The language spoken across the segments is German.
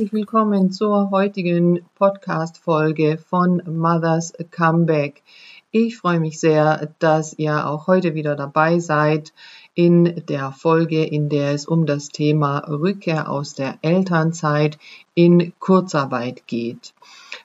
herzlich willkommen zur heutigen Podcast-Folge von Mother's Comeback. Ich freue mich sehr, dass ihr auch heute wieder dabei seid in der Folge, in der es um das Thema Rückkehr aus der Elternzeit in Kurzarbeit geht.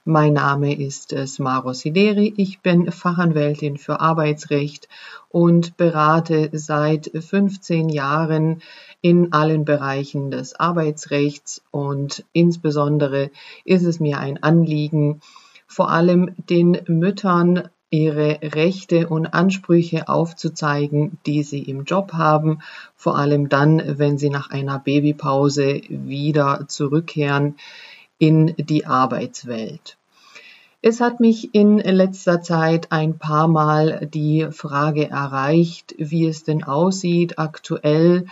Mein Name ist Smaro Sideri. Ich bin Fachanwältin für Arbeitsrecht und berate seit 15 Jahren in allen Bereichen des Arbeitsrechts und insbesondere ist es mir ein Anliegen, vor allem den Müttern ihre Rechte und Ansprüche aufzuzeigen, die sie im Job haben, vor allem dann, wenn sie nach einer Babypause wieder zurückkehren in die Arbeitswelt. Es hat mich in letzter Zeit ein paar Mal die Frage erreicht, wie es denn aussieht aktuell,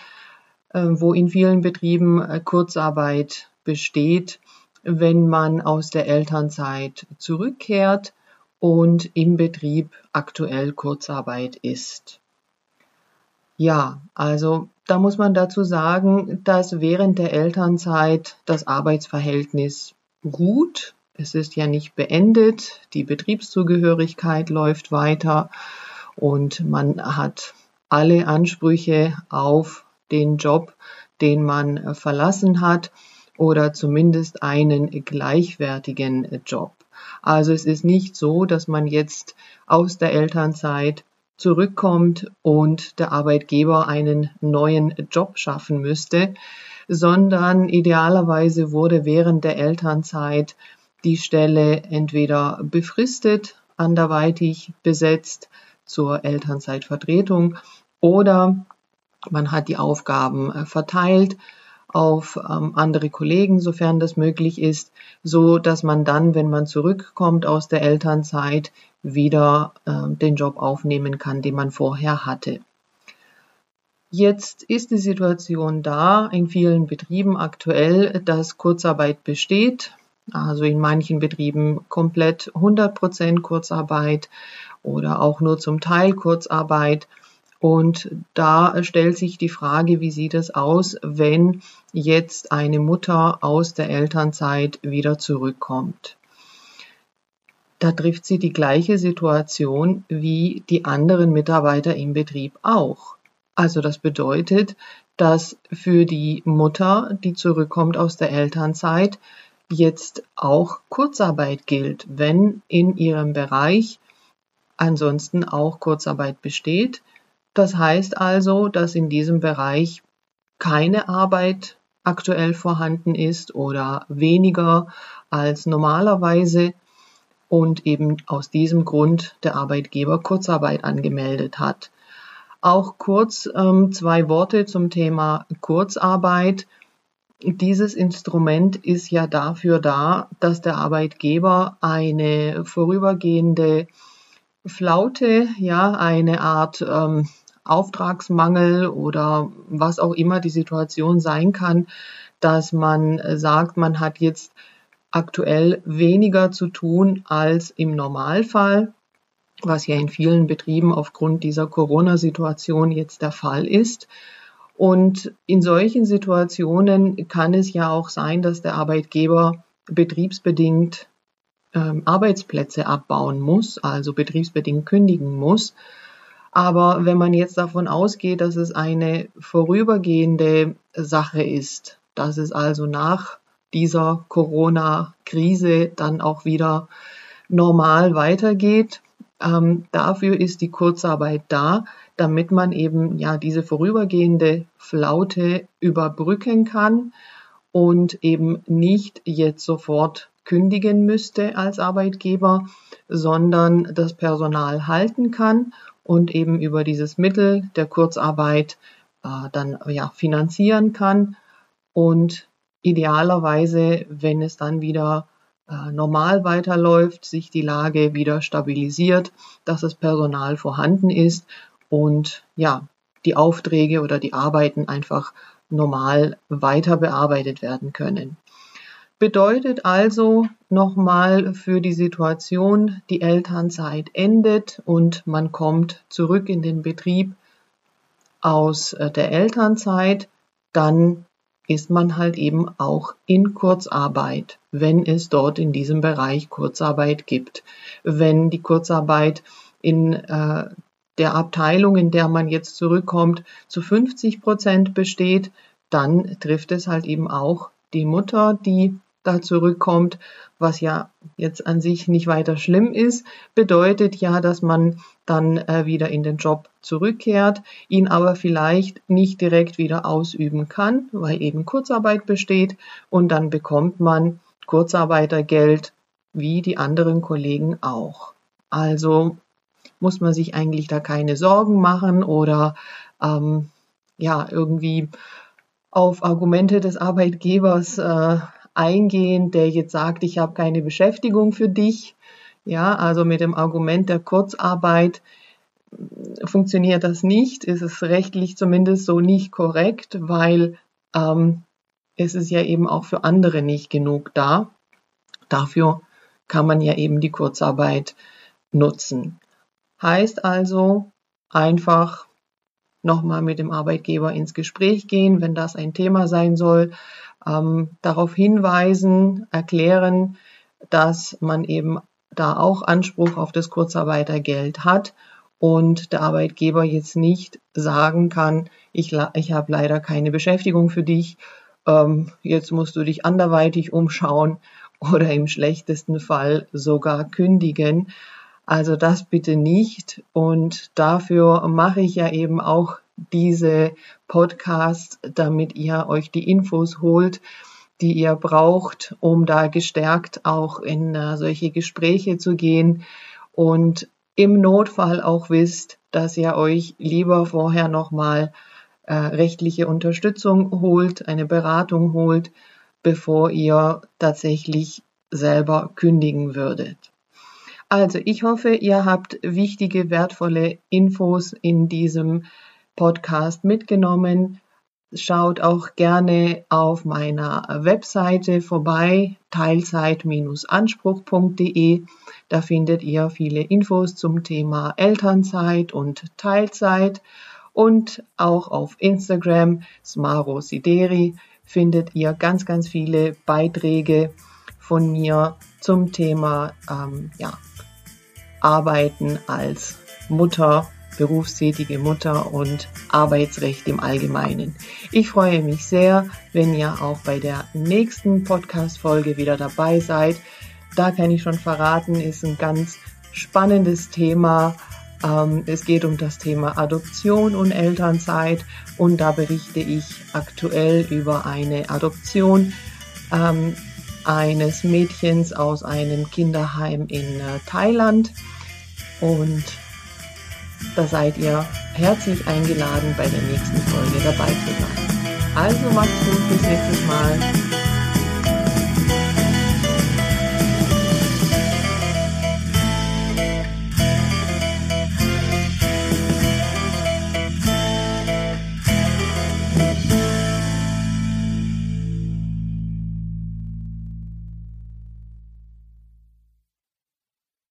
äh, wo in vielen Betrieben äh, Kurzarbeit besteht, wenn man aus der Elternzeit zurückkehrt und im Betrieb aktuell Kurzarbeit ist. Ja, also da muss man dazu sagen, dass während der Elternzeit das Arbeitsverhältnis gut, es ist ja nicht beendet, die Betriebszugehörigkeit läuft weiter und man hat alle Ansprüche auf den Job, den man verlassen hat oder zumindest einen gleichwertigen Job. Also es ist nicht so, dass man jetzt aus der Elternzeit zurückkommt und der Arbeitgeber einen neuen Job schaffen müsste, sondern idealerweise wurde während der Elternzeit die Stelle entweder befristet, anderweitig besetzt zur Elternzeitvertretung oder man hat die Aufgaben äh, verteilt auf ähm, andere Kollegen, sofern das möglich ist, so dass man dann, wenn man zurückkommt aus der Elternzeit, wieder äh, den Job aufnehmen kann, den man vorher hatte. Jetzt ist die Situation da in vielen Betrieben aktuell, dass Kurzarbeit besteht. Also in manchen Betrieben komplett 100% Kurzarbeit oder auch nur zum Teil Kurzarbeit. Und da stellt sich die Frage, wie sieht es aus, wenn jetzt eine Mutter aus der Elternzeit wieder zurückkommt? Da trifft sie die gleiche Situation wie die anderen Mitarbeiter im Betrieb auch. Also das bedeutet, dass für die Mutter, die zurückkommt aus der Elternzeit, jetzt auch Kurzarbeit gilt, wenn in ihrem Bereich ansonsten auch Kurzarbeit besteht das heißt also, dass in diesem Bereich keine Arbeit aktuell vorhanden ist oder weniger als normalerweise und eben aus diesem Grund der Arbeitgeber Kurzarbeit angemeldet hat. Auch kurz ähm, zwei Worte zum Thema Kurzarbeit. Dieses Instrument ist ja dafür da, dass der Arbeitgeber eine vorübergehende Flaute, ja, eine Art ähm, Auftragsmangel oder was auch immer die Situation sein kann, dass man sagt, man hat jetzt aktuell weniger zu tun als im Normalfall, was ja in vielen Betrieben aufgrund dieser Corona-Situation jetzt der Fall ist. Und in solchen Situationen kann es ja auch sein, dass der Arbeitgeber betriebsbedingt ähm, Arbeitsplätze abbauen muss, also betriebsbedingt kündigen muss. Aber wenn man jetzt davon ausgeht, dass es eine vorübergehende Sache ist, dass es also nach dieser Corona-Krise dann auch wieder normal weitergeht, ähm, dafür ist die Kurzarbeit da, damit man eben ja diese vorübergehende Flaute überbrücken kann und eben nicht jetzt sofort kündigen müsste als Arbeitgeber, sondern das Personal halten kann und eben über dieses Mittel der Kurzarbeit äh, dann ja, finanzieren kann und idealerweise, wenn es dann wieder äh, normal weiterläuft, sich die Lage wieder stabilisiert, dass das Personal vorhanden ist und ja, die Aufträge oder die Arbeiten einfach normal weiter bearbeitet werden können. Bedeutet also nochmal für die Situation, die Elternzeit endet und man kommt zurück in den Betrieb aus äh, der Elternzeit, dann ist man halt eben auch in Kurzarbeit, wenn es dort in diesem Bereich Kurzarbeit gibt. Wenn die Kurzarbeit in äh, der Abteilung, in der man jetzt zurückkommt, zu 50 Prozent besteht, dann trifft es halt eben auch die Mutter, die da zurückkommt, was ja jetzt an sich nicht weiter schlimm ist, bedeutet ja, dass man dann äh, wieder in den Job zurückkehrt, ihn aber vielleicht nicht direkt wieder ausüben kann, weil eben Kurzarbeit besteht und dann bekommt man Kurzarbeitergeld wie die anderen Kollegen auch. Also muss man sich eigentlich da keine Sorgen machen oder ähm, ja irgendwie auf Argumente des Arbeitgebers äh, eingehen, der jetzt sagt, ich habe keine Beschäftigung für dich. Ja, also mit dem Argument der Kurzarbeit äh, funktioniert das nicht, ist es rechtlich zumindest so nicht korrekt, weil ähm, es ist ja eben auch für andere nicht genug da. Dafür kann man ja eben die Kurzarbeit nutzen. Heißt also einfach nochmal mit dem Arbeitgeber ins Gespräch gehen, wenn das ein Thema sein soll, ähm, darauf hinweisen, erklären, dass man eben da auch Anspruch auf das Kurzarbeitergeld hat und der Arbeitgeber jetzt nicht sagen kann, ich, ich habe leider keine Beschäftigung für dich, ähm, jetzt musst du dich anderweitig umschauen oder im schlechtesten Fall sogar kündigen. Also das bitte nicht. Und dafür mache ich ja eben auch diese Podcasts, damit ihr euch die Infos holt, die ihr braucht, um da gestärkt auch in uh, solche Gespräche zu gehen und im Notfall auch wisst, dass ihr euch lieber vorher nochmal äh, rechtliche Unterstützung holt, eine Beratung holt, bevor ihr tatsächlich selber kündigen würdet. Also ich hoffe, ihr habt wichtige, wertvolle Infos in diesem Podcast mitgenommen. Schaut auch gerne auf meiner Webseite vorbei, teilzeit-anspruch.de. Da findet ihr viele Infos zum Thema Elternzeit und Teilzeit. Und auch auf Instagram, Smaro Sideri, findet ihr ganz, ganz viele Beiträge von mir zum Thema ähm, ja, Arbeiten als Mutter, berufstätige Mutter und Arbeitsrecht im Allgemeinen. Ich freue mich sehr, wenn ihr auch bei der nächsten Podcast-Folge wieder dabei seid. Da kann ich schon verraten, ist ein ganz spannendes Thema. Ähm, es geht um das Thema Adoption und Elternzeit und da berichte ich aktuell über eine Adoption ähm, eines Mädchens aus einem Kinderheim in äh, Thailand. Und da seid ihr herzlich eingeladen, bei der nächsten Folge dabei zu sein. Also macht's gut, bis nächstes Mal.